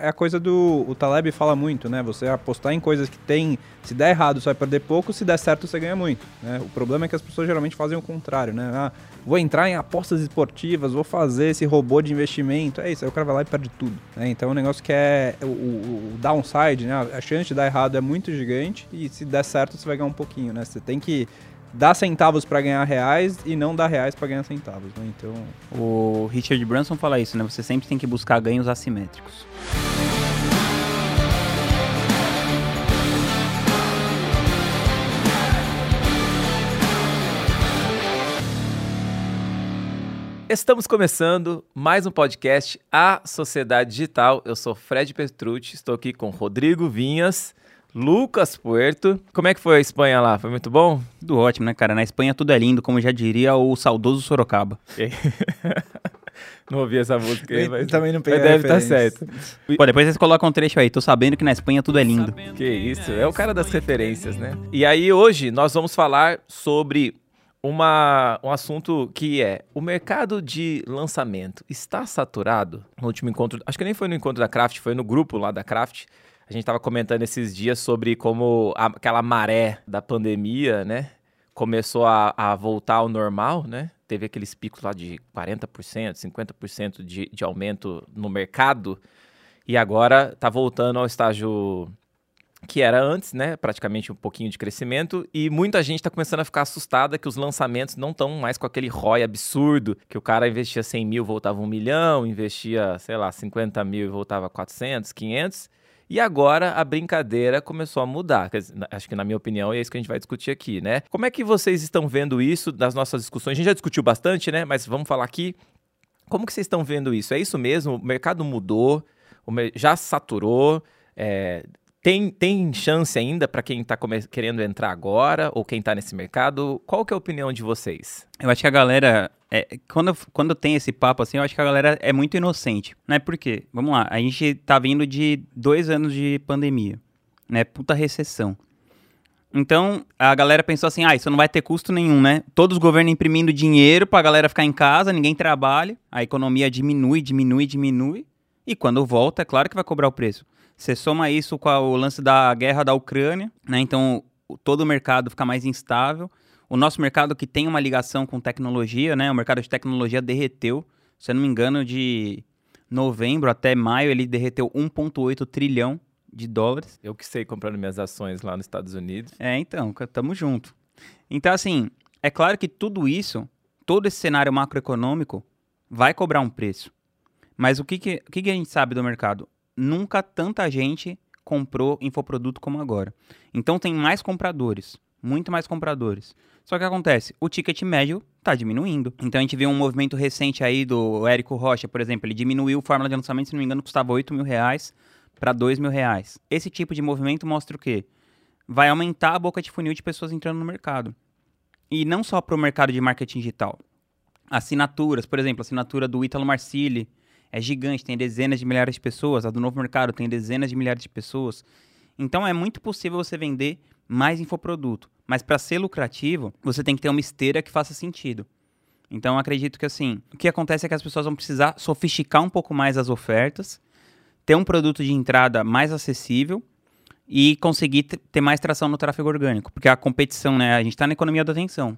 É a coisa do. O Taleb fala muito, né? Você apostar em coisas que tem. Se der errado, você vai perder pouco, se der certo, você ganha muito. Né? O problema é que as pessoas geralmente fazem o contrário, né? Ah, vou entrar em apostas esportivas, vou fazer esse robô de investimento. É isso, aí o cara vai lá e perde tudo. Né? Então é um negócio que é. O, o, o, downside, né? A chance de dar errado é muito gigante e se der certo, você vai ganhar um pouquinho, né? Você tem que dar centavos para ganhar reais e não dar reais para ganhar centavos, né? Então, o Richard Branson fala isso, né? Você sempre tem que buscar ganhos assimétricos. Estamos começando mais um podcast A Sociedade Digital. Eu sou Fred Petrucci, estou aqui com Rodrigo Vinhas, Lucas Puerto. Como é que foi a Espanha lá? Foi muito bom? Tudo ótimo, né, cara? Na Espanha tudo é lindo, como já diria o saudoso Sorocaba. não ouvi essa música aí, mas também não peguei mas deve estar tá certo. Pô, depois vocês colocam um trecho aí. Tô sabendo que na Espanha tudo é lindo. Que isso, é o cara das referências, né? E aí hoje nós vamos falar sobre uma, um assunto que é o mercado de lançamento está saturado? No último encontro, acho que nem foi no encontro da Craft, foi no grupo lá da Craft. A gente estava comentando esses dias sobre como a, aquela maré da pandemia, né, começou a, a, voltar ao normal, né? Teve aqueles picos lá de 40%, 50% de, de aumento no mercado e agora está voltando ao estágio que era antes, né? Praticamente um pouquinho de crescimento. E muita gente está começando a ficar assustada que os lançamentos não estão mais com aquele ROI absurdo, que o cara investia 100 mil, voltava 1 milhão, investia, sei lá, 50 mil e voltava 400, 500. E agora a brincadeira começou a mudar. Acho que, na minha opinião, é isso que a gente vai discutir aqui, né? Como é que vocês estão vendo isso das nossas discussões? A gente já discutiu bastante, né? Mas vamos falar aqui. Como que vocês estão vendo isso? É isso mesmo? O mercado mudou? Já saturou? É, tem, tem chance ainda para quem está querendo entrar agora ou quem está nesse mercado? Qual que é a opinião de vocês? Eu acho que a galera, é, quando, quando tem esse papo assim, eu acho que a galera é muito inocente, né? Por quê? Vamos lá, a gente tá vindo de dois anos de pandemia, né? Puta recessão. Então, a galera pensou assim, ah, isso não vai ter custo nenhum, né? Todos os governos imprimindo dinheiro pra galera ficar em casa, ninguém trabalha, a economia diminui, diminui, diminui, e quando volta, é claro que vai cobrar o preço. Você soma isso com o lance da guerra da Ucrânia, né? Então todo o mercado fica mais instável. O nosso mercado que tem uma ligação com tecnologia, né? O mercado de tecnologia derreteu. Se eu não me engano, de novembro até maio ele derreteu 1,8 trilhão de dólares. Eu que sei comprando minhas ações lá nos Estados Unidos. É, então, tamo junto. Então, assim, é claro que tudo isso, todo esse cenário macroeconômico vai cobrar um preço. Mas o que, que, o que, que a gente sabe do mercado? nunca tanta gente comprou infoproduto como agora. Então tem mais compradores, muito mais compradores. Só que acontece, o ticket médio está diminuindo. Então a gente vê um movimento recente aí do Érico Rocha, por exemplo, ele diminuiu a fórmula de lançamento, se não me engano, custava 8 mil reais para 2 mil reais. Esse tipo de movimento mostra o quê? Vai aumentar a boca de funil de pessoas entrando no mercado. E não só para o mercado de marketing digital. Assinaturas, por exemplo, assinatura do Ítalo Marcilli, é gigante, tem dezenas de milhares de pessoas. A do Novo Mercado tem dezenas de milhares de pessoas. Então é muito possível você vender mais infoproduto. Mas para ser lucrativo, você tem que ter uma esteira que faça sentido. Então acredito que assim, o que acontece é que as pessoas vão precisar sofisticar um pouco mais as ofertas, ter um produto de entrada mais acessível e conseguir ter mais tração no tráfego orgânico. Porque a competição, né? A gente está na economia da atenção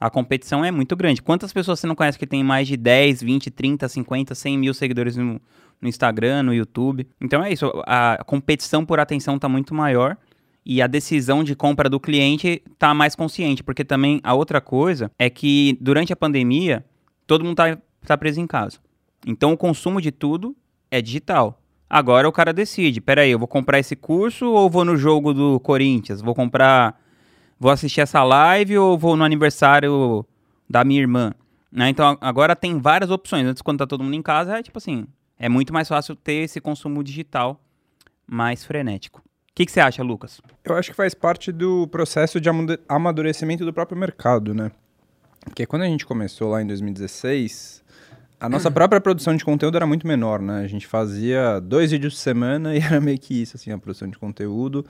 a competição é muito grande. Quantas pessoas você não conhece que tem mais de 10, 20, 30, 50, 100 mil seguidores no, no Instagram, no YouTube? Então é isso, a competição por atenção está muito maior e a decisão de compra do cliente está mais consciente, porque também a outra coisa é que durante a pandemia todo mundo está tá preso em casa. Então o consumo de tudo é digital. Agora o cara decide, peraí, eu vou comprar esse curso ou vou no jogo do Corinthians? Vou comprar vou assistir essa live ou vou no aniversário da minha irmã. Né? Então agora tem várias opções. Antes, quando tá todo mundo em casa, é tipo assim, é muito mais fácil ter esse consumo digital mais frenético. O que, que você acha, Lucas? Eu acho que faz parte do processo de amadurecimento do próprio mercado, né? Porque quando a gente começou lá em 2016, a nossa própria produção de conteúdo era muito menor, né? A gente fazia dois vídeos por semana e era meio que isso, assim, a produção de conteúdo.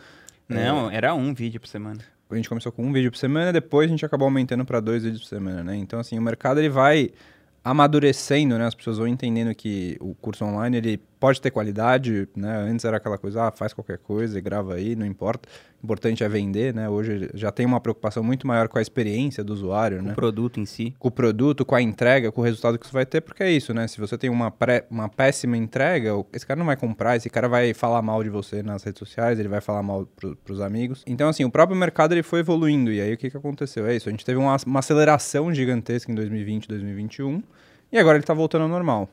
Não, é... era um vídeo por semana a gente começou com um vídeo por semana, depois a gente acabou aumentando para dois vídeos por semana, né? Então, assim, o mercado ele vai amadurecendo, né? As pessoas vão entendendo que o curso online ele pode ter qualidade, né? Antes era aquela coisa, ah, faz qualquer coisa e grava aí, não importa. O importante é vender, né? Hoje já tem uma preocupação muito maior com a experiência do usuário, né? O produto em si. Com o produto, com a entrega, com o resultado que você vai ter, porque é isso, né? Se você tem uma, pré, uma péssima entrega, esse cara não vai comprar, esse cara vai falar mal de você nas redes sociais, ele vai falar mal pro, pros amigos. Então, assim, o próprio mercado ele foi evoluindo. E aí o que, que aconteceu? É isso, a gente teve uma, uma aceleração gigantesca em 2020, 2021, e agora ele tá voltando ao normal.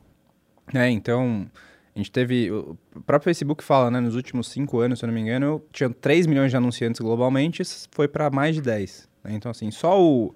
É, então, a gente teve. O próprio Facebook fala, né? Nos últimos cinco anos, se eu não me engano, tinha 3 milhões de anunciantes globalmente, foi para mais de 10. Né? Então, assim, só o,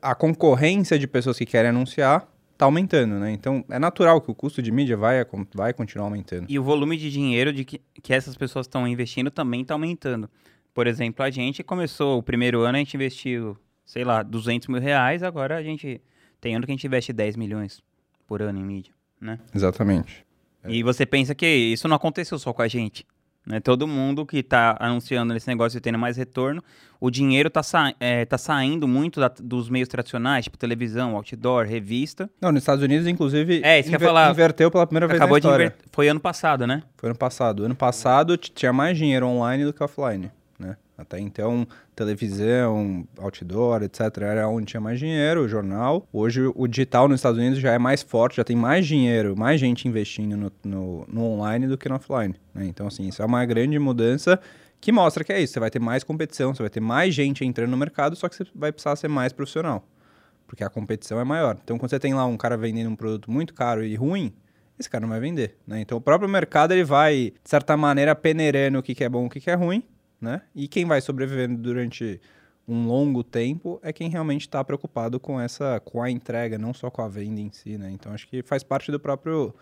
a concorrência de pessoas que querem anunciar está aumentando, né? Então, é natural que o custo de mídia vai, vai continuar aumentando. E o volume de dinheiro de que, que essas pessoas estão investindo também está aumentando. Por exemplo, a gente começou o primeiro ano, a gente investiu, sei lá, 200 mil reais, agora a gente tem ano que a gente investe 10 milhões por ano em mídia, né? Exatamente. E você pensa que isso não aconteceu só com a gente. Né? Todo mundo que está anunciando esse negócio e tendo mais retorno, o dinheiro está sa é, tá saindo muito da, dos meios tradicionais, tipo televisão, outdoor, revista. Não, nos Estados Unidos, inclusive, é, isso inver falar, inverteu pela primeira vez acabou na história. De Foi ano passado, né? Foi ano passado. Ano passado tinha mais dinheiro online do que offline. Até então, televisão, outdoor, etc., era onde tinha mais dinheiro, o jornal. Hoje, o digital nos Estados Unidos já é mais forte, já tem mais dinheiro, mais gente investindo no, no, no online do que no offline. Né? Então, assim, isso é uma grande mudança que mostra que é isso. Você vai ter mais competição, você vai ter mais gente entrando no mercado, só que você vai precisar ser mais profissional. Porque a competição é maior. Então, quando você tem lá um cara vendendo um produto muito caro e ruim, esse cara não vai vender, né? Então, o próprio mercado, ele vai, de certa maneira, peneirando o que, que é bom e o que, que é ruim, né? E quem vai sobrevivendo durante um longo tempo é quem realmente está preocupado com essa, com a entrega, não só com a venda em si, né? Então acho que faz parte do próprio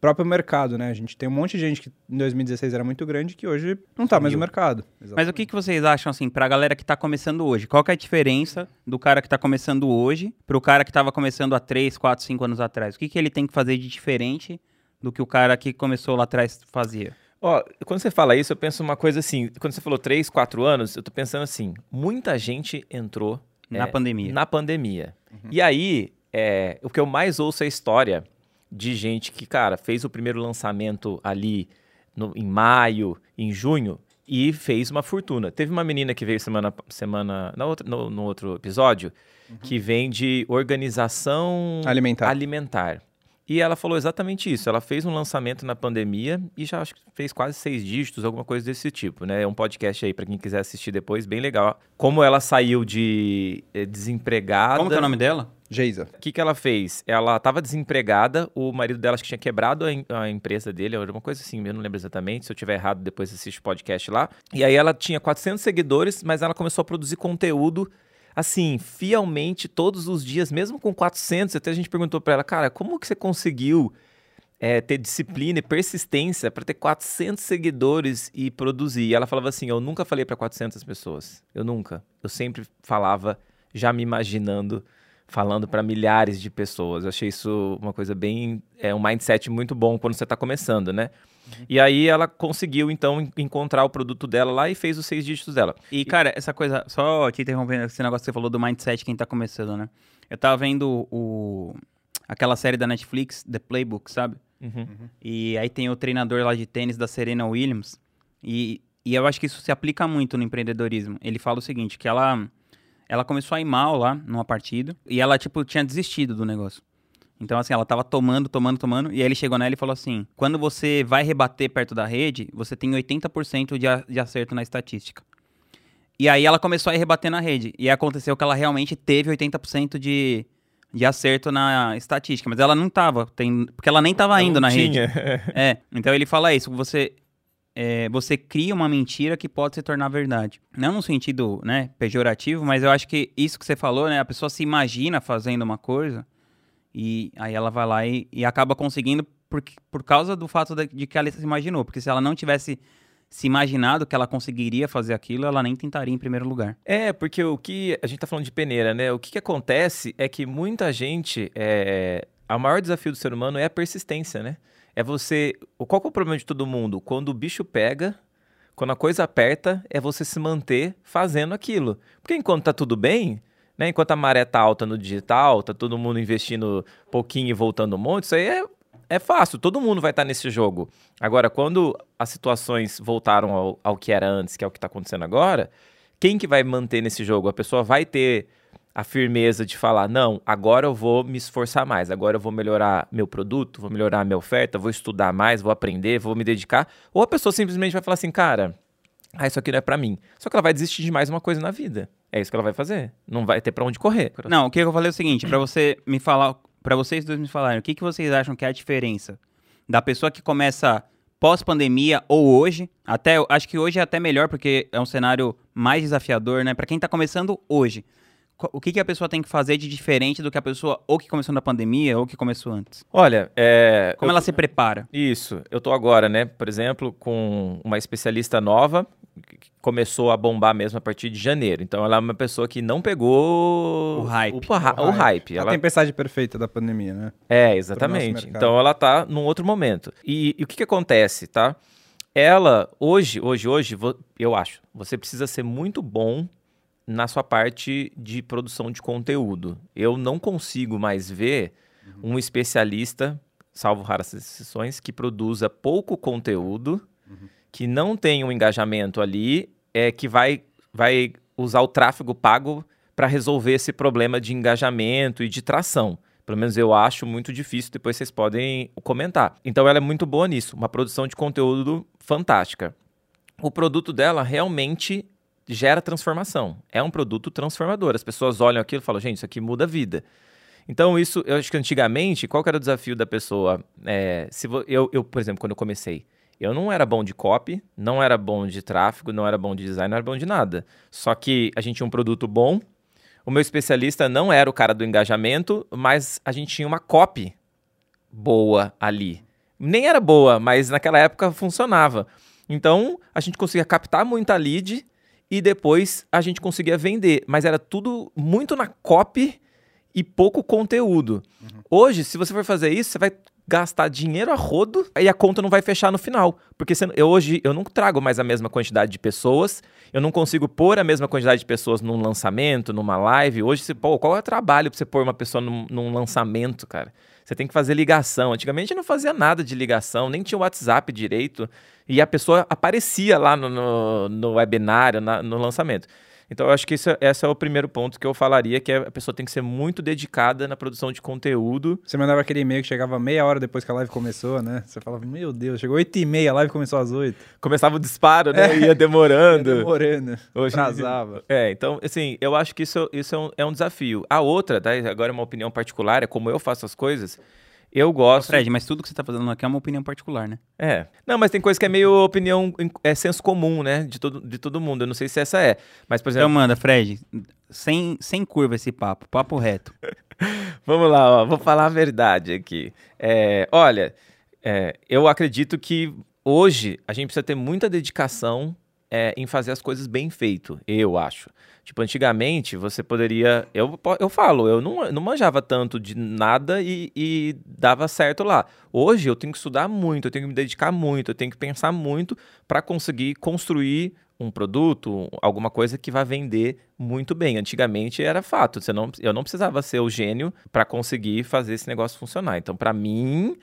próprio mercado, né? A gente tem um monte de gente que em 2016 era muito grande que hoje não está mais no mercado. Exatamente. Mas o que, que vocês acham, assim, para a galera que está começando hoje? Qual é a diferença do cara que está começando hoje para o cara que estava começando há 3, 4, 5 anos atrás? O que, que ele tem que fazer de diferente do que o cara que começou lá atrás fazia? Ó, quando você fala isso, eu penso uma coisa assim. Quando você falou 3, 4 anos, eu tô pensando assim: muita gente entrou. Na é, pandemia. Na pandemia. Uhum. E aí, é, o que eu mais ouço é a história de gente que, cara, fez o primeiro lançamento ali no, em maio, em junho, e fez uma fortuna. Teve uma menina que veio semana, semana na outra, no, no outro episódio, uhum. que vem de organização alimentar. alimentar. E ela falou exatamente isso. Ela fez um lançamento na pandemia e já acho que fez quase seis dígitos, alguma coisa desse tipo, né? É um podcast aí para quem quiser assistir depois, bem legal. Como ela saiu de eh, desempregada. Como que é o nome dela? Geisa. O que, que ela fez? Ela estava desempregada, o marido dela acho que tinha quebrado a, a empresa dele, era uma coisa assim, eu não lembro exatamente. Se eu tiver errado, depois assiste o podcast lá. E aí ela tinha 400 seguidores, mas ela começou a produzir conteúdo assim, fielmente todos os dias, mesmo com 400. Até a gente perguntou para ela, cara, como que você conseguiu é, ter disciplina e persistência para ter 400 seguidores e produzir? E ela falava assim: Eu nunca falei para 400 pessoas. Eu nunca. Eu sempre falava, já me imaginando falando para milhares de pessoas. Eu achei isso uma coisa bem. É um mindset muito bom quando você está começando, né? Uhum. E aí ela conseguiu, então, encontrar o produto dela lá e fez os seis dígitos dela. E, cara, essa coisa, só te interrompendo, esse negócio que você falou do mindset, quem tá começando, né? Eu tava vendo o, aquela série da Netflix, The Playbook, sabe? Uhum. Uhum. E aí tem o treinador lá de tênis da Serena Williams. E, e eu acho que isso se aplica muito no empreendedorismo. Ele fala o seguinte, que ela, ela começou a ir mal lá numa partida e ela, tipo, tinha desistido do negócio. Então, assim, ela tava tomando, tomando, tomando. E aí ele chegou nela e falou assim: quando você vai rebater perto da rede, você tem 80% de, a, de acerto na estatística. E aí ela começou a ir rebater na rede. E aconteceu que ela realmente teve 80% de, de acerto na estatística. Mas ela não tava, tem, porque ela nem tava indo na tinha. rede. é. Então ele fala isso: você. É, você cria uma mentira que pode se tornar verdade. Não no sentido né, pejorativo, mas eu acho que isso que você falou, né? A pessoa se imagina fazendo uma coisa e aí ela vai lá e, e acaba conseguindo por, por causa do fato de, de, que ela se imaginou. Porque se ela não tivesse se imaginado que ela conseguiria fazer aquilo, ela nem tentaria em primeiro lugar. É, porque o que. A gente tá falando de peneira, né? O que, que acontece é que muita gente. É, o maior desafio do ser humano é a persistência, né? É você. Qual é o problema de todo mundo? Quando o bicho pega, quando a coisa aperta, é você se manter fazendo aquilo. Porque enquanto tá tudo bem, né? Enquanto a maré tá alta no digital, tá todo mundo investindo pouquinho e voltando um monte, isso aí é, é fácil, todo mundo vai estar nesse jogo. Agora, quando as situações voltaram ao, ao que era antes, que é o que está acontecendo agora, quem que vai manter nesse jogo? A pessoa vai ter a firmeza de falar, não, agora eu vou me esforçar mais, agora eu vou melhorar meu produto, vou melhorar minha oferta, vou estudar mais, vou aprender, vou me dedicar. Ou a pessoa simplesmente vai falar assim, cara, ah, isso aqui não é para mim. Só que ela vai desistir de mais uma coisa na vida. É isso que ela vai fazer. Não vai ter para onde correr. Não, o que eu falei é o seguinte, para você me falar, para vocês dois me falarem, o que, que vocês acham que é a diferença da pessoa que começa pós-pandemia ou hoje, até acho que hoje é até melhor porque é um cenário mais desafiador, né? Para quem tá começando hoje, o que, que a pessoa tem que fazer de diferente do que a pessoa ou que começou na pandemia ou que começou antes? Olha, é, como eu, ela se prepara? Isso, eu tô agora, né? Por exemplo, com uma especialista nova começou a bombar mesmo a partir de janeiro. Então ela é uma pessoa que não pegou o hype. O, o, o hype. A ela... tempestade perfeita da pandemia, né? É, exatamente. Então ela tá num outro momento. E, e o que, que acontece, tá? Ela, hoje, hoje, hoje, eu acho, você precisa ser muito bom na sua parte de produção de conteúdo. Eu não consigo mais ver uhum. um especialista, salvo raras exceções, que produza pouco conteúdo, uhum. Que não tem um engajamento ali, é que vai, vai usar o tráfego pago para resolver esse problema de engajamento e de tração. Pelo menos eu acho muito difícil, depois vocês podem comentar. Então ela é muito boa nisso, uma produção de conteúdo fantástica. O produto dela realmente gera transformação. É um produto transformador. As pessoas olham aquilo e falam, gente, isso aqui muda a vida. Então, isso, eu acho que antigamente, qual era o desafio da pessoa? É, se eu, eu, por exemplo, quando eu comecei, eu não era bom de copy, não era bom de tráfego, não era bom de design, não era bom de nada. Só que a gente tinha um produto bom, o meu especialista não era o cara do engajamento, mas a gente tinha uma copy boa ali. Nem era boa, mas naquela época funcionava. Então, a gente conseguia captar muita lead e depois a gente conseguia vender. Mas era tudo muito na copy e pouco conteúdo. Uhum. Hoje, se você for fazer isso, você vai gastar dinheiro a rodo e a conta não vai fechar no final. Porque eu, hoje eu não trago mais a mesma quantidade de pessoas, eu não consigo pôr a mesma quantidade de pessoas num lançamento, numa live. Hoje, você, pô, qual é o trabalho pra você pôr uma pessoa num, num lançamento, cara? Você tem que fazer ligação. Antigamente não fazia nada de ligação, nem tinha WhatsApp direito. E a pessoa aparecia lá no, no, no webinário, na, no lançamento. Então, eu acho que isso, esse é o primeiro ponto que eu falaria, que é a pessoa tem que ser muito dedicada na produção de conteúdo. Você mandava aquele e-mail que chegava meia hora depois que a live começou, né? Você falava, meu Deus, chegou oito e meia, a live começou às oito. Começava o disparo, né? É. Ia demorando. Ia demorando, Hoje, atrasava. É, então, assim, eu acho que isso, isso é, um, é um desafio. A outra, tá? agora é uma opinião particular, é como eu faço as coisas eu gosto. Fred, mas tudo que você está fazendo aqui é uma opinião particular, né? É. Não, mas tem coisa que é meio opinião, é senso comum, né? De todo, de todo mundo. Eu não sei se essa é. Mas, por exemplo. Então manda, Fred, sem, sem curva esse papo, papo reto. Vamos lá, ó, vou falar a verdade aqui. É, olha, é, eu acredito que hoje a gente precisa ter muita dedicação é, em fazer as coisas bem feito, eu acho. Tipo, antigamente você poderia. Eu, eu falo, eu não, não manjava tanto de nada e, e, dava certo lá. Hoje eu tenho que estudar muito, eu tenho que me dedicar muito, eu tenho que pensar muito para conseguir construir um produto, alguma coisa que vai vender muito bem. Antigamente era fato, você não, eu não precisava ser o gênio para conseguir fazer esse negócio funcionar. Então, para mim,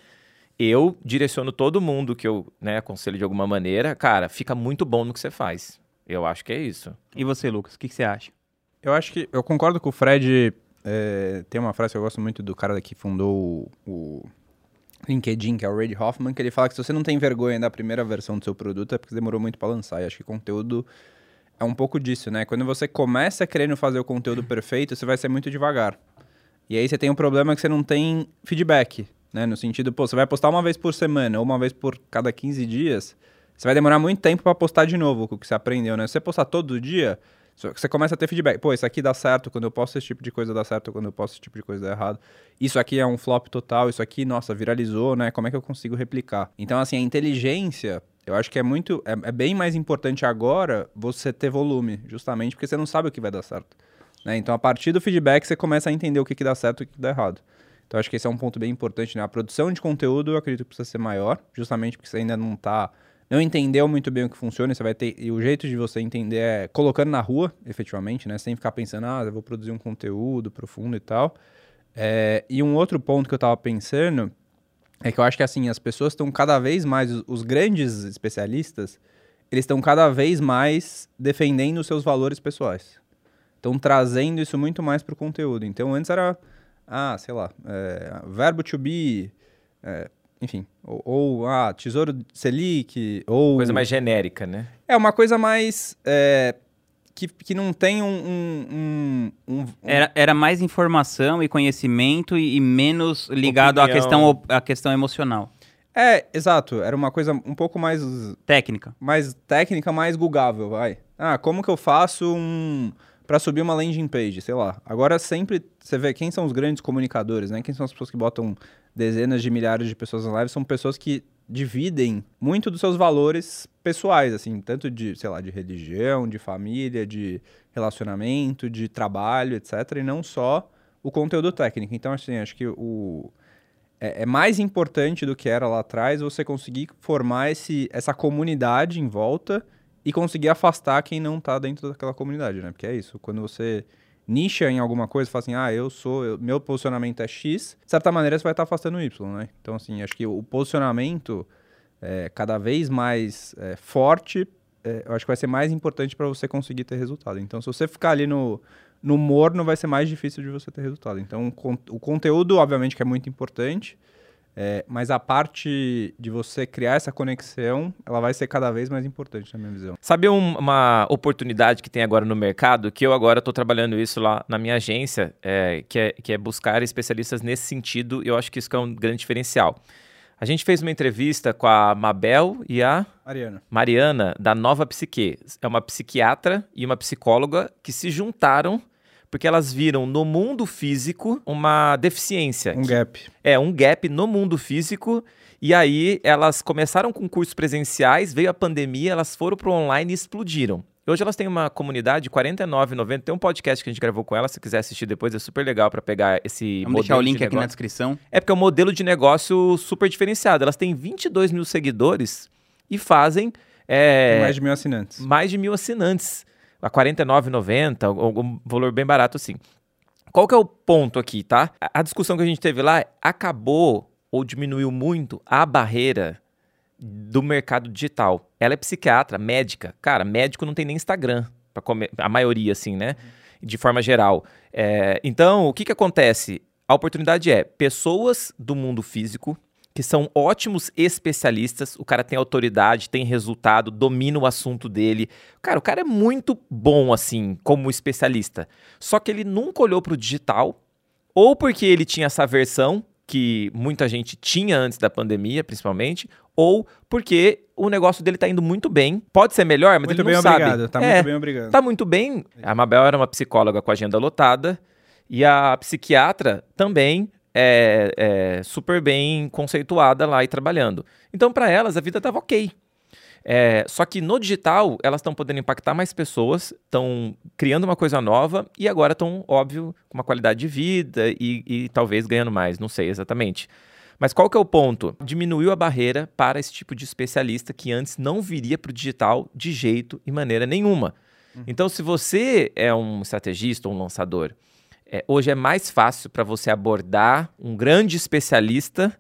eu direciono todo mundo que eu né, aconselho de alguma maneira, cara, fica muito bom no que você faz. Eu acho que é isso. E você, Lucas, o que, que, você acha? Eu acho que. Eu concordo com o Fred. É, tem uma frase que eu gosto muito do cara que fundou o, o LinkedIn, que é o Ray Hoffman, que ele fala que se você não tem vergonha da primeira versão do seu produto é porque demorou muito para lançar. E acho que conteúdo é um pouco disso, né? Quando você começa querendo fazer o conteúdo perfeito, você vai ser muito devagar. E aí você tem um problema que você não tem feedback né? No sentido, pô, você vai postar uma vez por semana ou uma vez por cada 15 dias, você vai demorar muito tempo para postar de novo o que você aprendeu, né? Se você postar todo dia, você começa a ter feedback. Pô, isso aqui dá certo quando eu posto esse tipo de coisa, dá certo quando eu posto esse tipo de coisa, dá errado. Isso aqui é um flop total, isso aqui, nossa, viralizou, né? Como é que eu consigo replicar? Então, assim, a inteligência, eu acho que é muito. É, é bem mais importante agora você ter volume, justamente porque você não sabe o que vai dar certo. Né? Então, a partir do feedback, você começa a entender o que, que dá certo e o que, que dá errado. Então acho que esse é um ponto bem importante, né? A produção de conteúdo eu acredito que precisa ser maior, justamente porque você ainda não está não entendeu muito bem o que funciona, você vai ter e o jeito de você entender é colocando na rua, efetivamente, né? Sem ficar pensando, ah, eu vou produzir um conteúdo profundo e tal. É, e um outro ponto que eu estava pensando é que eu acho que assim, as pessoas estão cada vez mais, os, os grandes especialistas, eles estão cada vez mais defendendo os seus valores pessoais. Estão trazendo isso muito mais para o conteúdo. Então antes era, ah, sei lá, é, verbo to be, é, enfim, ou, ou, ah, tesouro Selic, ou... Coisa mais genérica, né? É uma coisa mais... É, que, que não tem um. um, um, um era, era mais informação e conhecimento e, e menos ligado à questão, à questão emocional. É, exato. Era uma coisa um pouco mais. Técnica. Mais técnica, mais googável, vai. Ah, como que eu faço um. Pra subir uma landing page, sei lá. Agora sempre você vê quem são os grandes comunicadores, né? Quem são as pessoas que botam dezenas de milhares de pessoas na live, são pessoas que dividem muito dos seus valores pessoais, assim, tanto de, sei lá, de religião, de família, de relacionamento, de trabalho, etc, e não só o conteúdo técnico. Então, assim, acho que o é, é mais importante do que era lá atrás você conseguir formar esse, essa comunidade em volta e conseguir afastar quem não está dentro daquela comunidade, né? Porque é isso, quando você nicha em alguma coisa, fala assim, ah, eu sou, eu, meu posicionamento é X, de certa maneira você vai estar afastando Y, né? Então, assim, acho que o posicionamento é, cada vez mais é, forte, é, eu acho que vai ser mais importante para você conseguir ter resultado. Então, se você ficar ali no, no morno, vai ser mais difícil de você ter resultado. Então, o conteúdo, obviamente, que é muito importante, é, mas a parte de você criar essa conexão, ela vai ser cada vez mais importante na minha visão. Sabe um, uma oportunidade que tem agora no mercado, que eu agora estou trabalhando isso lá na minha agência, é, que, é, que é buscar especialistas nesse sentido, e eu acho que isso é um grande diferencial. A gente fez uma entrevista com a Mabel e a Mariana. Mariana, da Nova Psique. É uma psiquiatra e uma psicóloga que se juntaram porque elas viram no mundo físico uma deficiência. Um gap. É, um gap no mundo físico. E aí elas começaram com cursos presenciais, veio a pandemia, elas foram para o online e explodiram. Hoje elas têm uma comunidade de 49,90. Tem um podcast que a gente gravou com elas, se quiser assistir depois, é super legal para pegar esse Vamos deixar o link de aqui na descrição. É porque é um modelo de negócio super diferenciado. Elas têm 22 mil seguidores e fazem... É, mais de mil assinantes. Mais de mil assinantes a R$ 49,90, algum valor bem barato assim. Qual que é o ponto aqui, tá? A discussão que a gente teve lá acabou ou diminuiu muito a barreira do mercado digital. Ela é psiquiatra, médica. Cara, médico não tem nem Instagram, para comer, a maioria, assim, né? De forma geral. É, então, o que, que acontece? A oportunidade é pessoas do mundo físico que são ótimos especialistas. O cara tem autoridade, tem resultado, domina o assunto dele. Cara, o cara é muito bom assim, como especialista. Só que ele nunca olhou para o digital, ou porque ele tinha essa versão que muita gente tinha antes da pandemia, principalmente, ou porque o negócio dele tá indo muito bem. Pode ser melhor, mas muito ele bem não obrigado, sabe. Tá é, muito bem obrigado. Tá muito bem. A Mabel era uma psicóloga com agenda lotada e a psiquiatra também é, é, super bem conceituada lá e trabalhando. Então, para elas, a vida estava ok. É, só que no digital, elas estão podendo impactar mais pessoas, estão criando uma coisa nova e agora estão, óbvio, com uma qualidade de vida e, e, talvez ganhando mais, não sei exatamente. Mas qual que é o ponto? Diminuiu a barreira para esse tipo de especialista que antes não viria para o digital de jeito e maneira nenhuma. Uhum. Então, se você é um estrategista ou um lançador é, hoje é mais fácil para você abordar um grande especialista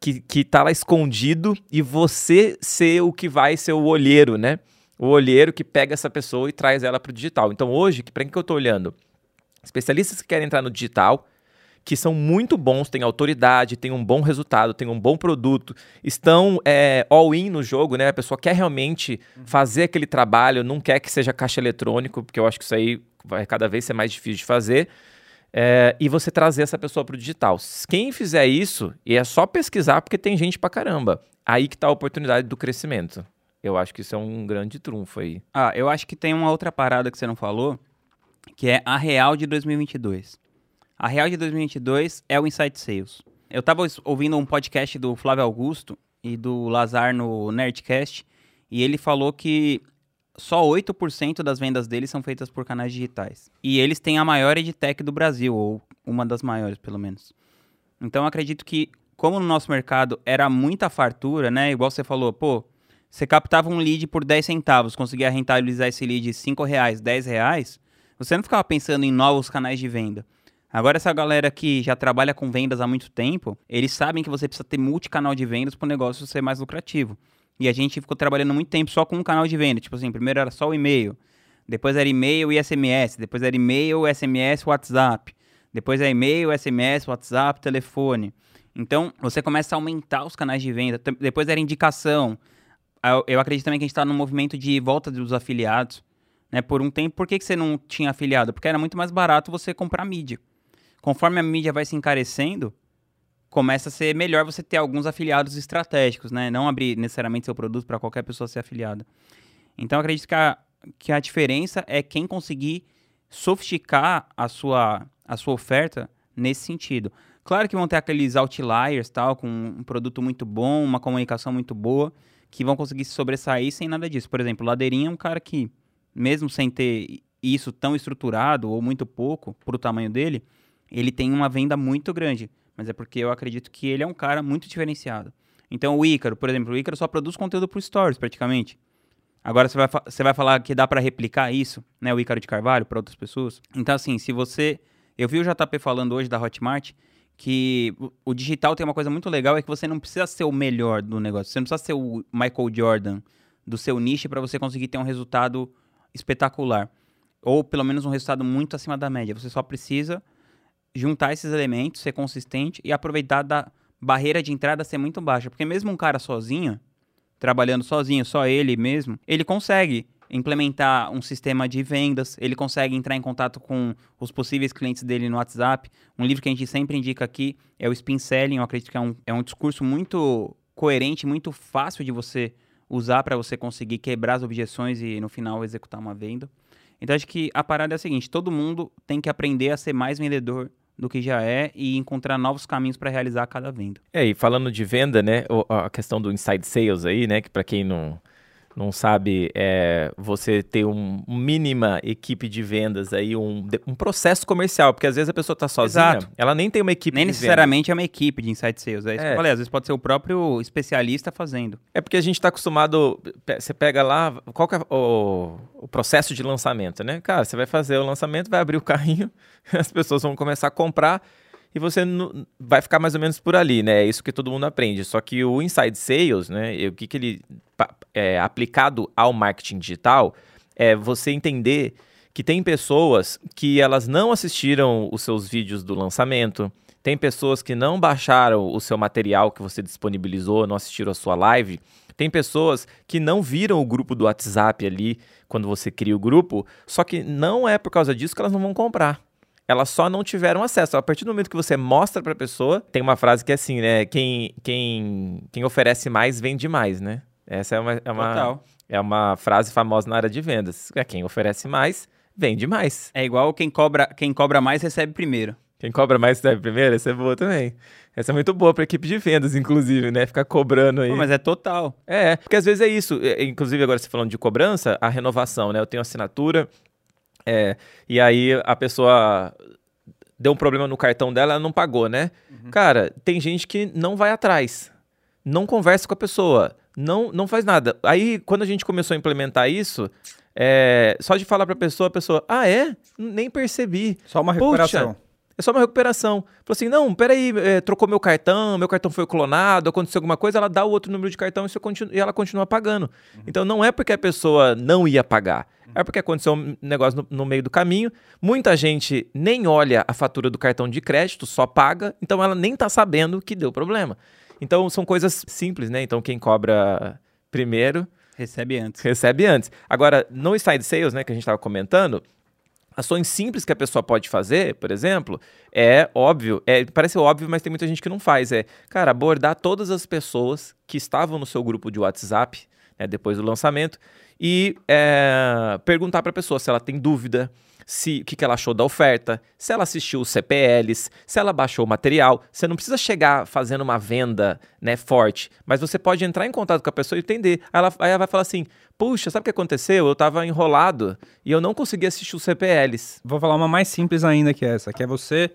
que, que tá lá escondido e você ser o que vai ser o olheiro, né? O olheiro que pega essa pessoa e traz ela para o digital. Então hoje, para quem que eu estou olhando? Especialistas que querem entrar no digital, que são muito bons, têm autoridade, têm um bom resultado, têm um bom produto, estão é, all-in no jogo, né? A pessoa quer realmente fazer aquele trabalho, não quer que seja caixa eletrônico, porque eu acho que isso aí vai cada vez ser mais difícil de fazer é, e você trazer essa pessoa para o digital. Quem fizer isso, e é só pesquisar porque tem gente para caramba, aí que está a oportunidade do crescimento. Eu acho que isso é um grande trunfo aí. Ah, eu acho que tem uma outra parada que você não falou, que é a real de 2022. A real de 2022 é o Insight Sales. Eu estava ouvindo um podcast do Flávio Augusto e do Lazar no Nerdcast, e ele falou que só 8% das vendas deles são feitas por canais digitais. E eles têm a maior edtech do Brasil, ou uma das maiores, pelo menos. Então, acredito que, como no nosso mercado era muita fartura, né? Igual você falou, pô, você captava um lead por 10 centavos, conseguia rentabilizar esse lead 5 reais, 10 reais, você não ficava pensando em novos canais de venda. Agora, essa galera que já trabalha com vendas há muito tempo, eles sabem que você precisa ter multicanal de vendas para o negócio ser mais lucrativo. E a gente ficou trabalhando muito tempo só com um canal de venda. Tipo assim, primeiro era só o e-mail, depois era e-mail e SMS, depois era e-mail, SMS, WhatsApp, depois é e-mail, SMS, WhatsApp, telefone. Então, você começa a aumentar os canais de venda. Depois era indicação. Eu acredito também que a gente está no movimento de volta dos afiliados. Né, por um tempo, por que, que você não tinha afiliado? Porque era muito mais barato você comprar mídia. Conforme a mídia vai se encarecendo, começa a ser melhor você ter alguns afiliados estratégicos, né? Não abrir necessariamente seu produto para qualquer pessoa ser afiliada. Então, acredito que a, que a diferença é quem conseguir sofisticar a sua, a sua oferta nesse sentido. Claro que vão ter aqueles outliers, tal, com um produto muito bom, uma comunicação muito boa, que vão conseguir se sobressair sem nada disso. Por exemplo, Ladeirinha é um cara que, mesmo sem ter isso tão estruturado ou muito pouco para o tamanho dele, ele tem uma venda muito grande. Mas é porque eu acredito que ele é um cara muito diferenciado. Então o Ícaro, por exemplo, o Ícaro só produz conteúdo para Stories praticamente. Agora você vai, você vai falar que dá para replicar isso, né, o Ícaro de Carvalho, para outras pessoas. Então assim, se você... Eu vi o JP falando hoje da Hotmart que o digital tem uma coisa muito legal, é que você não precisa ser o melhor do negócio. Você não precisa ser o Michael Jordan do seu nicho para você conseguir ter um resultado espetacular. Ou pelo menos um resultado muito acima da média. Você só precisa juntar esses elementos, ser consistente e aproveitar da barreira de entrada ser muito baixa. Porque mesmo um cara sozinho, trabalhando sozinho, só ele mesmo, ele consegue implementar um sistema de vendas, ele consegue entrar em contato com os possíveis clientes dele no WhatsApp. Um livro que a gente sempre indica aqui é o Spin Selling, eu acredito que é um, é um discurso muito coerente, muito fácil de você usar para você conseguir quebrar as objeções e no final executar uma venda. Então acho que a parada é a seguinte, todo mundo tem que aprender a ser mais vendedor do que já é e encontrar novos caminhos para realizar cada venda. É, e falando de venda, né, a questão do inside sales aí, né, que para quem não não sabe é, você ter um mínima equipe de vendas aí, um, um processo comercial, porque às vezes a pessoa está sozinha, Exato. ela nem tem uma equipe Nem necessariamente é uma equipe de inside sales, é isso é. que eu falei, às vezes pode ser o próprio especialista fazendo. É porque a gente está acostumado, você pega lá, qual é o, o processo de lançamento, né? Cara, você vai fazer o lançamento, vai abrir o carrinho, as pessoas vão começar a comprar, e você vai ficar mais ou menos por ali, né? É isso que todo mundo aprende. Só que o inside sales, né? O que, que ele é aplicado ao marketing digital é você entender que tem pessoas que elas não assistiram os seus vídeos do lançamento, tem pessoas que não baixaram o seu material que você disponibilizou, não assistiram a sua live. Tem pessoas que não viram o grupo do WhatsApp ali quando você cria o grupo, só que não é por causa disso que elas não vão comprar elas só não tiveram acesso. A partir do momento que você mostra para a pessoa, tem uma frase que é assim, né? Quem, quem, quem oferece mais vende mais, né? Essa é uma, é uma, é uma frase famosa na área de vendas. É quem oferece mais, vende mais. É igual quem cobra, quem cobra mais recebe primeiro. Quem cobra mais recebe primeiro, essa é boa também. Essa é muito boa para equipe de vendas, inclusive, né? Ficar cobrando aí. Pô, mas é total. É, porque às vezes é isso. É, inclusive, agora você falando de cobrança, a renovação, né? Eu tenho assinatura, é, e aí a pessoa deu um problema no cartão dela, ela não pagou, né? Uhum. Cara, tem gente que não vai atrás, não conversa com a pessoa, não, não faz nada. Aí, quando a gente começou a implementar isso, é, só de falar para a pessoa, a pessoa, ah, é? Nem percebi. Só uma recuperação. Puxa, é só uma recuperação. Falou assim: não, peraí, é, trocou meu cartão, meu cartão foi clonado, aconteceu alguma coisa, ela dá o outro número de cartão e, continu e ela continua pagando. Uhum. Então não é porque a pessoa não ia pagar. É porque aconteceu um negócio no, no, meio do caminho. Muita gente nem olha a fatura do cartão de crédito, só paga, então ela nem tá sabendo que deu problema. Então são coisas simples, né? Então quem cobra primeiro. Recebe antes. Recebe antes. Agora, no side sales, né, que a gente estava comentando, Ações simples que a pessoa pode fazer, por exemplo, é óbvio, é, parece óbvio, mas tem muita gente que não faz. É, cara, abordar todas as pessoas que estavam no seu grupo de WhatsApp, né, depois do lançamento, e é, perguntar para a pessoa se ela tem dúvida, se o que, que ela achou da oferta, se ela assistiu os CPLs, se ela baixou o material. Você não precisa chegar fazendo uma venda né, forte, mas você pode entrar em contato com a pessoa e entender. Aí ela, aí ela vai falar assim: puxa, sabe o que aconteceu? Eu estava enrolado e eu não consegui assistir os CPLs. Vou falar uma mais simples ainda que essa, que é você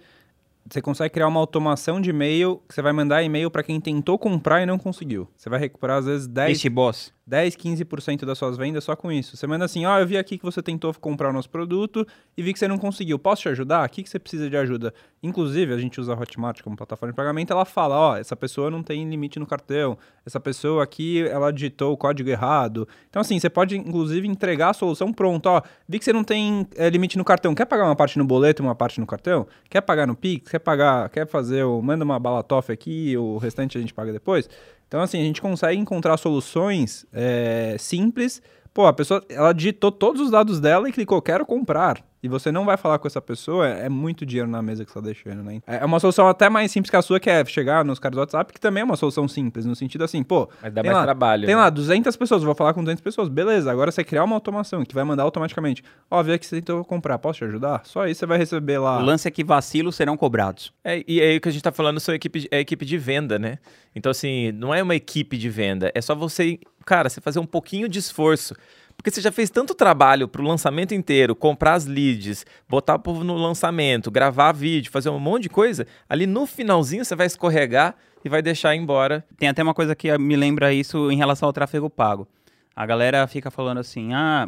você consegue criar uma automação de e-mail que você vai mandar e-mail para quem tentou comprar e não conseguiu. Você vai recuperar às vezes 10. Este boss. 10, 15% das suas vendas só com isso. Você manda assim, ó, eu vi aqui que você tentou comprar o nosso produto e vi que você não conseguiu. Posso te ajudar? O que, que você precisa de ajuda? Inclusive, a gente usa a Hotmart como plataforma de pagamento, ela fala, ó, essa pessoa não tem limite no cartão, essa pessoa aqui, ela digitou o código errado. Então, assim, você pode, inclusive, entregar a solução pronta, ó, vi que você não tem é, limite no cartão, quer pagar uma parte no boleto e uma parte no cartão? Quer pagar no Pix? Quer pagar, quer fazer o, manda uma balatoff aqui, o restante a gente paga depois? Então, assim, a gente consegue encontrar soluções é, simples. Pô, a pessoa, ela digitou todos os dados dela e clicou, quero comprar e você não vai falar com essa pessoa, é muito dinheiro na mesa que você tá deixando, né? É uma solução até mais simples que a sua, que é chegar nos caras do WhatsApp, que também é uma solução simples, no sentido assim, pô... Mas dá mais lá, trabalho. Tem né? lá 200 pessoas, vou falar com 200 pessoas, beleza, agora você criar uma automação que vai mandar automaticamente. Ó, vê que você tentou comprar, posso te ajudar? Só isso você vai receber lá... O lance é que vacilos serão cobrados. É, e aí o que a gente tá falando são equipe, é equipe de venda, né? Então, assim, não é uma equipe de venda, é só você, cara, você fazer um pouquinho de esforço. Porque você já fez tanto trabalho para o lançamento inteiro, comprar as leads, botar o povo no lançamento, gravar vídeo, fazer um monte de coisa. Ali no finalzinho você vai escorregar e vai deixar embora. Tem até uma coisa que me lembra isso em relação ao tráfego pago. A galera fica falando assim, ah,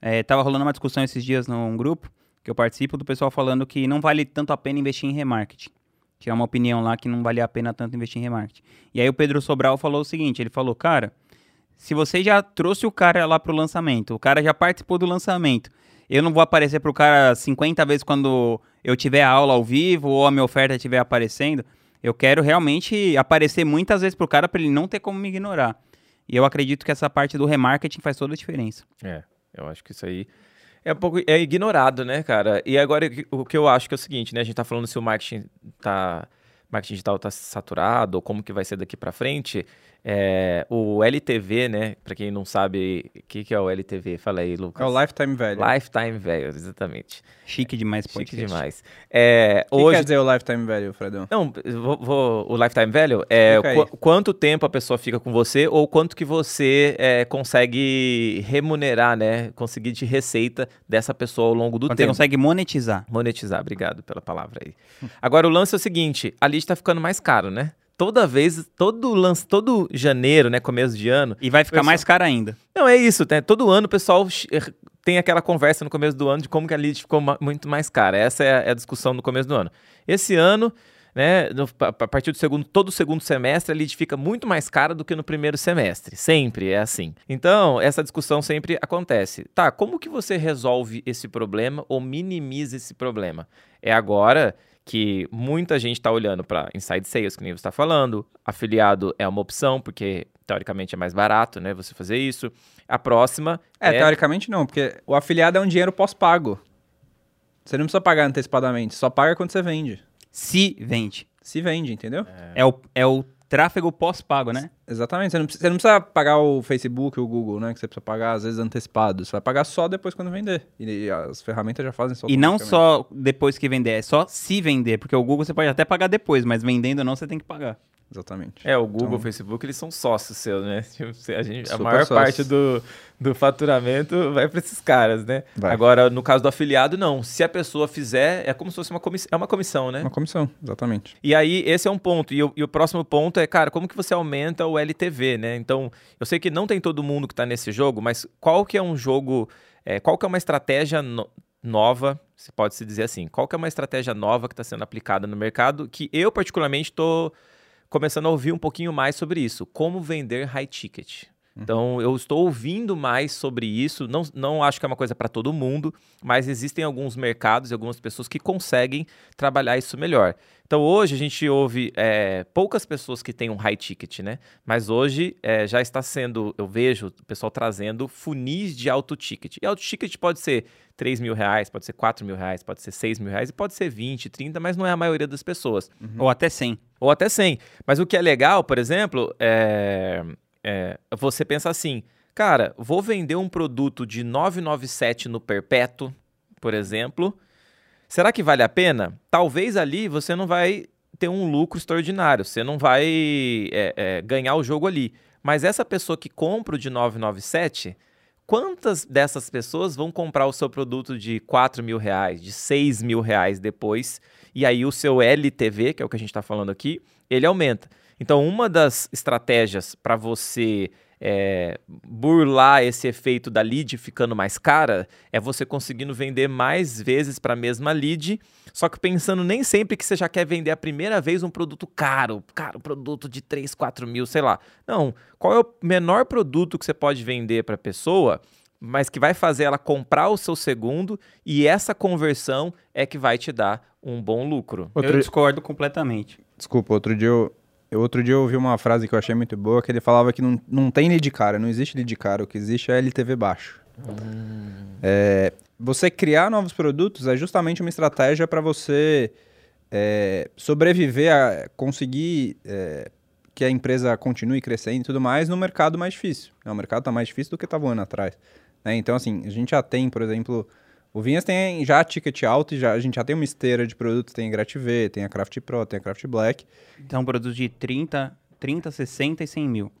é, tava rolando uma discussão esses dias num grupo que eu participo do pessoal falando que não vale tanto a pena investir em remarketing. Tinha uma opinião lá que não valia a pena tanto investir em remarketing. E aí o Pedro Sobral falou o seguinte, ele falou, cara, se você já trouxe o cara lá pro lançamento, o cara já participou do lançamento, eu não vou aparecer pro cara 50 vezes quando eu tiver aula ao vivo ou a minha oferta estiver aparecendo. Eu quero realmente aparecer muitas vezes pro cara para ele não ter como me ignorar. E eu acredito que essa parte do remarketing faz toda a diferença. É, eu acho que isso aí é um pouco é ignorado, né, cara? E agora o que eu acho que é o seguinte, né? A gente tá falando se o marketing tá marketing digital tá saturado ou como que vai ser daqui para frente. É, o LTV, né? Para quem não sabe o que, que é o LTV, fala aí, Lucas. É o Lifetime Value. Lifetime Value, exatamente. Chique demais, podcast. Chique demais. É, o que hoje... quer dizer o Lifetime Value, Fredão? Não, vou, vou, o Lifetime Value é qu quanto tempo a pessoa fica com você ou quanto que você é, consegue remunerar, né? Conseguir de receita dessa pessoa ao longo do quanto tempo. Você consegue monetizar. Monetizar, obrigado pela palavra aí. Agora, o lance é o seguinte, a lead está ficando mais caro, né? Toda vez, todo lance, todo janeiro, né, começo de ano. E vai ficar pessoal... mais caro ainda. Não, é isso, né? Todo ano o pessoal er, tem aquela conversa no começo do ano de como que a lead ficou muito mais cara. Essa é a, é a discussão no começo do ano. Esse ano, né, no, a partir do segundo, todo o segundo semestre, a lead fica muito mais cara do que no primeiro semestre. Sempre é assim. Então, essa discussão sempre acontece. Tá, como que você resolve esse problema ou minimiza esse problema? É agora que muita gente está olhando para inside sales, que nem você está falando. Afiliado é uma opção, porque teoricamente é mais barato, né? Você fazer isso. A próxima. É, é... teoricamente não, porque o afiliado é um dinheiro pós-pago. Você não precisa pagar antecipadamente, só paga quando você vende. Se vende. Se vende, entendeu? É, é o, é o tráfego pós-pago, né? Exatamente. Você não, precisa, você não, precisa, pagar o Facebook, o Google, né? Que você precisa pagar, às vezes, antecipado. Você vai pagar só depois quando vender. E, e as ferramentas já fazem só. E não só depois que vender, é só se vender. Porque o Google você pode até pagar depois, mas vendendo não, você tem que pagar. Exatamente. É, o Google, então, o Facebook, eles são sócios seus, né? Tipo, a, gente, a maior sócio. parte do, do faturamento vai para esses caras, né? Vai. Agora, no caso do afiliado, não. Se a pessoa fizer, é como se fosse uma comissão, é uma comissão, né? Uma comissão, exatamente. E aí, esse é um ponto. E o, e o próximo ponto é, cara, como que você aumenta o LTV, né? Então, eu sei que não tem todo mundo que está nesse jogo, mas qual que é um jogo, é, qual que é uma estratégia no, nova, se pode se dizer assim, qual que é uma estratégia nova que está sendo aplicada no mercado que eu particularmente estou começando a ouvir um pouquinho mais sobre isso. Como vender high ticket. Uhum. Então, eu estou ouvindo mais sobre isso. Não, não acho que é uma coisa para todo mundo, mas existem alguns mercados e algumas pessoas que conseguem trabalhar isso melhor. Então, hoje a gente ouve é, poucas pessoas que têm um high ticket, né? Mas hoje é, já está sendo, eu vejo o pessoal trazendo funis de alto ticket. E alto ticket pode ser 3 mil reais, pode ser 4 mil reais, pode ser 6 mil reais e pode ser 20, 30, mas não é a maioria das pessoas. Uhum. Ou até 100. Ou até 100. Mas o que é legal, por exemplo, é é, você pensa assim, cara, vou vender um produto de 997 no perpétuo, por exemplo. Será que vale a pena? Talvez ali você não vai ter um lucro extraordinário, você não vai é, é, ganhar o jogo ali. Mas essa pessoa que compra o de 997, quantas dessas pessoas vão comprar o seu produto de 4 mil reais, de 6 mil reais depois? E aí o seu LTV, que é o que a gente está falando aqui, ele aumenta. Então, uma das estratégias para você é, burlar esse efeito da lead ficando mais cara é você conseguindo vender mais vezes para a mesma lead, só que pensando nem sempre que você já quer vender a primeira vez um produto caro, cara, um produto de 3, 4 mil, sei lá. Não, qual é o menor produto que você pode vender para a pessoa, mas que vai fazer ela comprar o seu segundo e essa conversão é que vai te dar um bom lucro. Eu discordo completamente. Desculpa, outro dia eu, eu- outro dia eu ouvi uma frase que eu achei muito boa, que ele falava que não, não tem lead cara, não existe lead cara, o que existe é LTV baixo. É, você criar novos produtos é justamente uma estratégia para você é, sobreviver, a conseguir é, que a empresa continue crescendo e tudo mais no mercado mais difícil. O mercado está mais difícil do que estava um ano atrás. né? Então, assim, a gente já tem, por exemplo, o Vinhas tem já ticket alto, e já, a gente já tem uma esteira de produtos, tem a GratiV, tem a Craft Pro, tem a Craft Black. Então, produtos de 30, 30, 60 e 100 mil.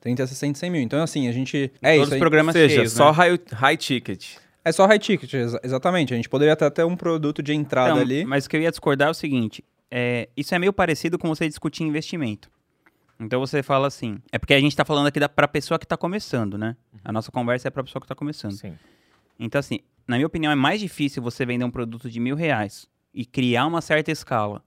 30, 60, 100 mil. Então, assim, a gente. É Todos isso. os programas Ou seja, cheios, só né? high, high ticket. É só high ticket, exa- exatamente. A gente poderia até ter um produto de entrada Então, ali. Mas o que eu ia discordar é o seguinte: é, isso é meio parecido com você discutir investimento. Então você fala assim. É porque a gente tá falando aqui da, pra pessoa que tá começando, né? A nossa conversa é pra pessoa que tá começando. Sim. Então, assim, na minha opinião, é mais difícil você vender um produto de mil reais e criar uma certa escala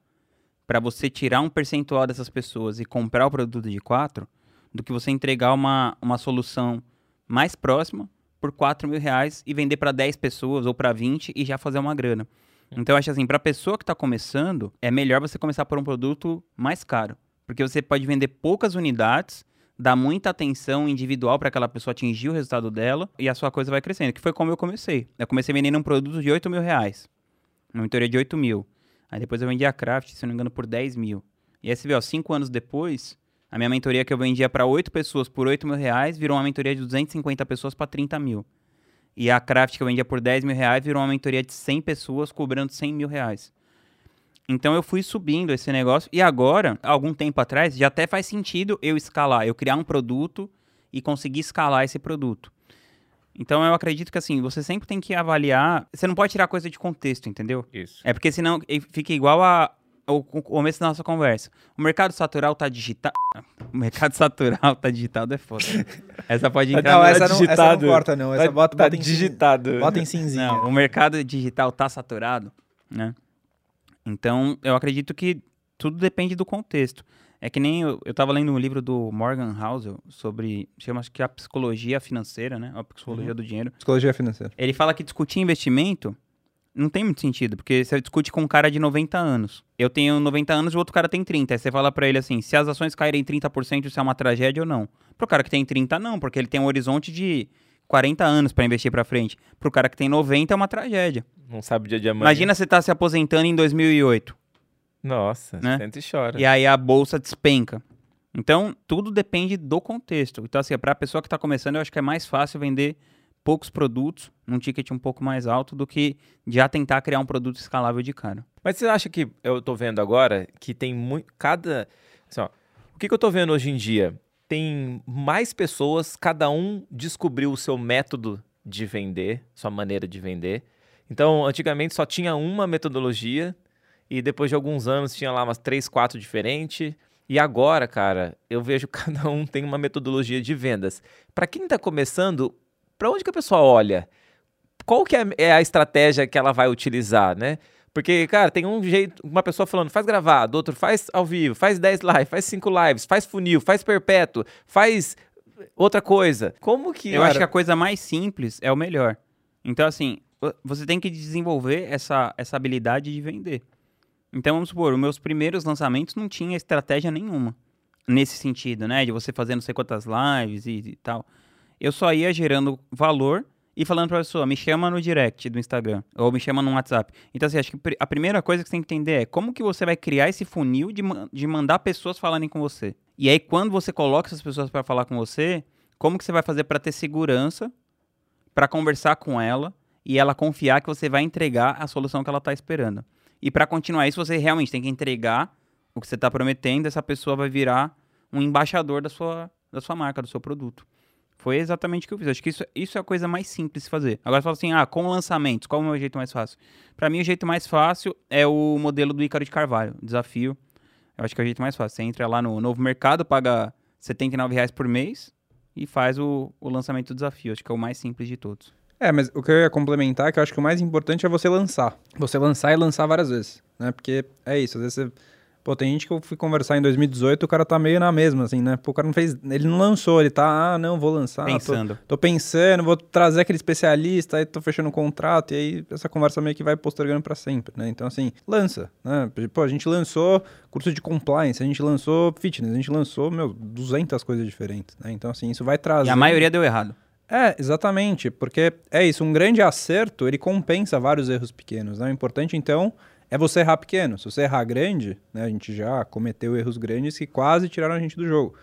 pra você tirar um percentual dessas pessoas e comprar o produto de quatro do que você entregar uma, uma solução mais próxima por 4 mil reais e vender pra 10 pessoas ou pra 20 e já fazer uma grana. Então, eu acho assim, pra pessoa que tá começando, é melhor você começar por um produto mais caro. Porque você pode vender poucas unidades, dar muita atenção individual para aquela pessoa atingir o resultado dela e a sua coisa vai crescendo. Que foi como eu comecei. Eu comecei vendendo um produto de 8 mil reais. Uma mentoria de 8 mil. Aí depois eu vendi a Craft, se não me engano, por 10 mil. E aí você vê, ó, cinco anos depois, a minha mentoria que eu vendia para 8 pessoas por 8 mil reais virou uma mentoria de 250 pessoas para 30 mil. E a Craft que eu vendia por 10 mil reais virou uma mentoria de 100 pessoas cobrando 100 mil reais. Então eu fui subindo esse negócio e agora, algum tempo atrás, já até faz sentido eu escalar, eu criar um produto e conseguir escalar esse produto. Então eu acredito que assim, você sempre tem que avaliar, você não pode tirar coisa de contexto, entendeu? Isso. É porque senão fica igual a, ao co- começo da nossa conversa. O mercado satural tá digital. O mercado satural tá digitado é foda. Essa pode entrar Não, no- essa não, essa não corta, não. Essa Tá- bota, tá bota, em, cin- digitado. bota em cinzinha. Não, o mercado digital tá saturado, né? Então, eu acredito que tudo depende do contexto. É que nem eu, eu tava lendo um livro do Morgan Housel sobre, chama acho que a psicologia financeira, né? A psicologia do dinheiro. Psicologia financeira. Ele fala que discutir investimento não tem muito sentido, porque você discute com um cara de 90 anos. Eu tenho 90 anos e o outro cara tem 30. Aí você fala pra ele assim, se as ações caírem 30%, isso é uma tragédia ou não? Pro cara que tem 30, não, porque ele tem um horizonte de 40 anos pra investir pra frente. Pro cara que tem 90, é uma tragédia. Não sabe o dia de amanhã. Imagina você tá se aposentando em 2008 Nossa, né? senta e chora. e aí a bolsa despenca. Então, tudo depende do contexto. Então, assim, pra pessoa que tá começando, eu acho que é mais fácil vender poucos produtos num ticket um pouco mais alto do que já tentar criar um produto escalável de cara. Mas você acha que eu tô vendo agora que tem muito. Cada. Assim, ó, o que, que eu tô vendo hoje em dia? Tem mais pessoas, cada um descobriu o seu método de vender, sua maneira de vender. Então, antigamente só tinha uma metodologia e depois de alguns anos tinha lá umas três, quatro diferentes. E agora, cara, eu vejo cada um tem uma metodologia de vendas. Para quem tá começando, para onde que a pessoa olha? Qual que é é a estratégia que ela vai utilizar, né? Porque, cara, tem um jeito, uma pessoa falando, faz gravado, outro faz ao vivo, faz 10 lives, faz 5 lives, faz funil, faz perpétuo, faz outra coisa. Como que. Eu acho que a coisa mais simples é o melhor. Então, assim, vo- você tem que desenvolver essa, essa habilidade de vender. Então, vamos supor, os meus primeiros lançamentos não tinha estratégia nenhuma nesse sentido, né? De você fazer não sei quantas lives e, e tal. Eu só ia gerando valor e falando pra pessoa, me chama no direct do Instagram, ou me chama no WhatsApp. Então, assim, acho que a primeira coisa que você tem que entender é como que você vai criar esse funil de, de mandar pessoas falarem com você. E aí, quando você coloca essas pessoas para falar com você, como que você vai fazer para ter segurança, para conversar com ela e ela confiar que você vai entregar a solução que ela tá esperando. E para continuar isso, você realmente tem que entregar o que você tá prometendo, essa pessoa vai virar um embaixador da sua, da sua marca, do seu produto. Foi exatamente o que eu fiz. Acho que isso, isso é a coisa mais simples de fazer. Agora fala assim, ah, com lançamentos, qual é o meu jeito mais fácil? Para mim, o jeito mais fácil é o modelo do Ícaro de Carvalho, desafio. Eu acho que é o jeito mais fácil. Você entra lá no Novo Mercado, paga 79 reais por mês, e faz o, o lançamento do desafio. Acho que é o mais simples de todos. É, mas o que eu ia complementar é que eu acho que o mais importante é você lançar. Você lançar e lançar várias vezes, né? Porque é isso, às vezes você... Pô, tem gente que eu fui conversar em 2018, o cara tá meio na mesma, assim, né? Pô, o cara não fez... Ele não lançou, ele tá, ah, não, vou lançar. Pensando. Tô, tô pensando, vou trazer aquele especialista, aí tô fechando um contrato, e aí essa conversa meio que vai postergando para sempre, né? Então, assim, lança, né? Pô, a gente lançou curso de compliance, a gente lançou fitness, a gente lançou, meu, 200 coisas diferentes, né? Então, assim, isso vai trazer... E a maioria deu errado. É, exatamente, porque é isso, um grande acerto, ele compensa vários erros pequenos, né? O importante, então, é você errar pequeno. Se você errar grande, né, a gente já cometeu erros grandes que quase tiraram a gente do jogo.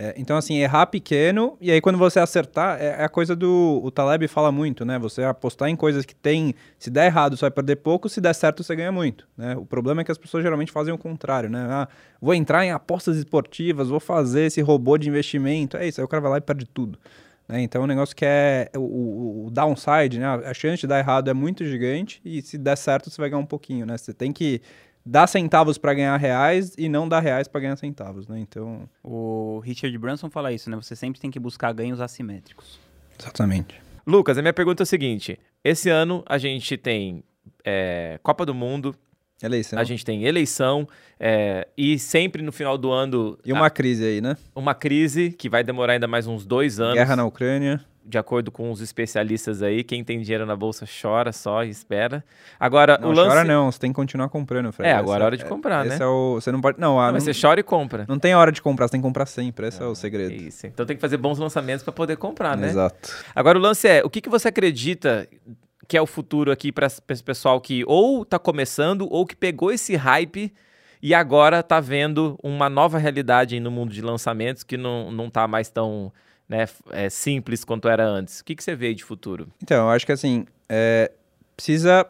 É, então, assim, errar pequeno, e aí quando você acertar, é, é, a coisa do. O Taleb fala muito, né? Você apostar em coisas que tem. Se der errado, você vai perder pouco, se der certo, você ganha muito. Né? O problema é que as pessoas geralmente fazem o contrário, né? Ah, vou entrar em apostas esportivas, vou fazer esse robô de investimento. É isso, aí o cara vai lá e perde tudo. Né? Então, é um negócio que é o, o, downside, né? A chance de dar errado é muito gigante e se der certo, você vai ganhar um pouquinho, né? Você tem que dar centavos para ganhar reais e não dar reais para ganhar centavos, né? Então... O Richard Branson fala isso, né? Você sempre tem que buscar ganhos assimétricos. Exatamente. Lucas, a minha pergunta é a seguinte. Esse ano a gente tem é, Copa do Mundo, Eleição. A gente tem eleição é, e sempre no final do ano. E uma a, crise aí, né? Uma crise que vai demorar ainda mais uns dois anos. Guerra na Ucrânia. De acordo com os especialistas aí, quem tem dinheiro na bolsa chora só e espera. Agora, não, o lance. chora não, você tem que continuar comprando, Fred. É, agora é hora de comprar, esse né? Esse é o. Você não pode. Não, não, mas você chora e compra. Não tem hora de comprar, você tem que comprar sempre. Esse é o segredo. Isso. Então tem que fazer bons lançamentos para poder comprar, né? Exato. Agora o lance é: o que, que você acredita que é o futuro aqui para esse pessoal que ou está começando ou que pegou esse hype e agora está vendo uma nova realidade no mundo de lançamentos que não, não tá mais tão né, é, simples quanto era antes. O que, que você vê de futuro? Então, eu acho que assim, é, precisa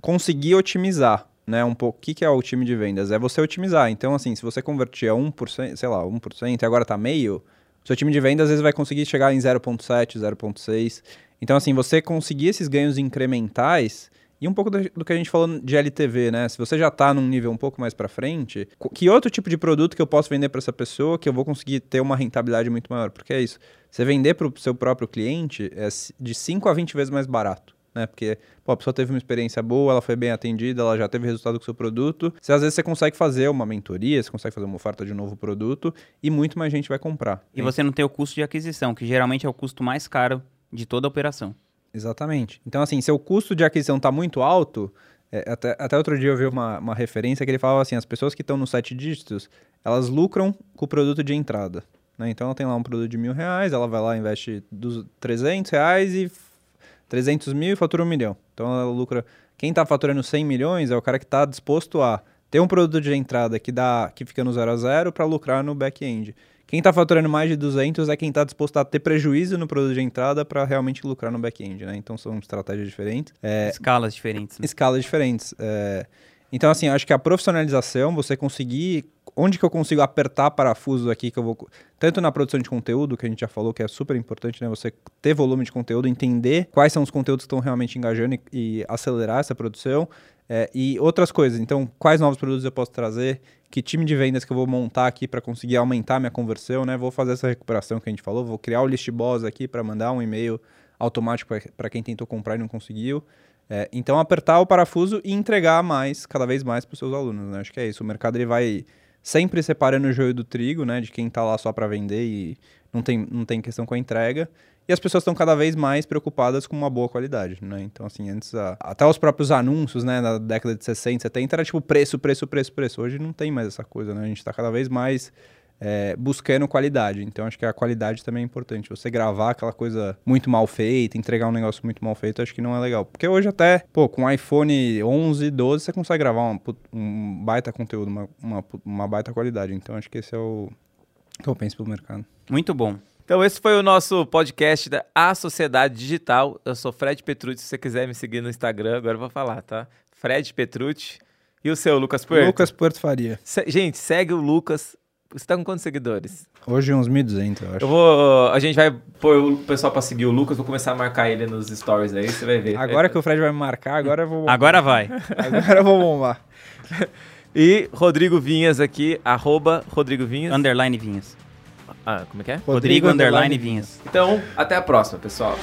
conseguir otimizar. Né, um pouco, o que, que é o time de vendas? É você otimizar. Então, assim, se você convertia 1%, sei lá, 1% e agora está meio, seu time de vendas às vezes vai conseguir chegar em 0,7, 0,6. Então, assim, você conseguir esses ganhos incrementais e um pouco do, que a gente falou de LTV, né? Se você já está num nível um pouco mais para frente, que outro tipo de produto que eu posso vender para essa pessoa que eu vou conseguir ter uma rentabilidade muito maior? Porque é isso. Você vender para o seu próprio cliente é de 5 a 20 vezes mais barato. Né? Porque pô, a pessoa teve uma experiência boa, ela foi bem atendida, ela já teve resultado com o seu produto. Você, às vezes você consegue fazer uma mentoria, você consegue fazer uma oferta de um novo produto e muito mais gente vai comprar. E você não tem o custo de aquisição, que geralmente é o custo mais caro de toda a operação. Exatamente. Então, assim, seu custo de aquisição está muito alto, é, até, até outro dia eu vi uma, uma referência que ele falava assim, as pessoas que estão nos sete dígitos, elas lucram com o produto de entrada. Né? Então, ela tem lá um produto de mil reais, ela vai lá, investe dos 300 reais e 300 mil e fatura um milhão. Então, ela lucra... Quem está faturando 100 milhões é o cara que está disposto a ter um produto de entrada que dá que fica no zero a zero para lucrar no back-end. Quem está faturando mais de 200 é quem está disposto a ter prejuízo no produto de entrada para realmente lucrar no back-end, né? Então são estratégias diferentes. É, escalas diferentes. Né? Escalas diferentes. É, então, assim, acho que a profissionalização, você conseguir. Onde que eu consigo apertar parafusos aqui que eu vou. Tanto na produção de conteúdo, que a gente já falou que é super importante, né? Você ter volume de conteúdo, entender quais são os conteúdos que estão realmente engajando e, e acelerar essa produção. É, e outras coisas. Então, quais novos produtos eu posso trazer? Que time de vendas que eu vou montar aqui para conseguir aumentar minha conversão, né? Vou fazer essa recuperação que a gente falou. Vou criar o list boss aqui para mandar um e-mail automático para quem tentou comprar e não conseguiu. É, então, apertar o parafuso e entregar mais, cada vez mais para os seus alunos, né? Acho que é isso. O mercado ele vai sempre separando o joio do trigo, né? De quem está lá só para vender e não tem, não tem questão com a entrega. E as pessoas estão cada vez mais preocupadas com uma boa qualidade, né? Então, assim, antes, a, até os próprios anúncios, né, na década de 60, 70, era tipo preço, preço, preço, preço. Hoje não tem mais essa coisa, né? A gente está cada vez mais é, buscando qualidade. Então, acho que a qualidade também é importante. Você gravar aquela coisa muito mal feita, entregar um negócio muito mal feito, acho que não é legal. Porque hoje até, pô, com iPhone 11, 12, você consegue gravar um, baita conteúdo, uma, uma, uma, baita qualidade. Então, acho que esse é o que eu penso pelo mercado. Muito bom. Então, esse foi o nosso podcast da A Sociedade Digital. Eu sou Fred Petrucci. Se você quiser me seguir no Instagram, agora eu vou falar, tá? Fred Petrucci. E o seu, Lucas Puerto? Lucas Puerto Faria. Se, gente, segue o Lucas. Você tá com quantos seguidores? Hoje uns 1.200, eu acho. Eu vou, a gente vai pôr o pessoal pra seguir o Lucas. Vou começar a marcar ele nos stories aí, você vai ver. Agora que o Fred vai me marcar, agora eu vou... Agora vai. agora eu vou bombar. e Rodrigo Vinhas aqui, arroba Rodrigo Vinhas. Underline Vinhas. Ah, como é que é? Rodrigo Underline Vinhas. Então, até a próxima, pessoal.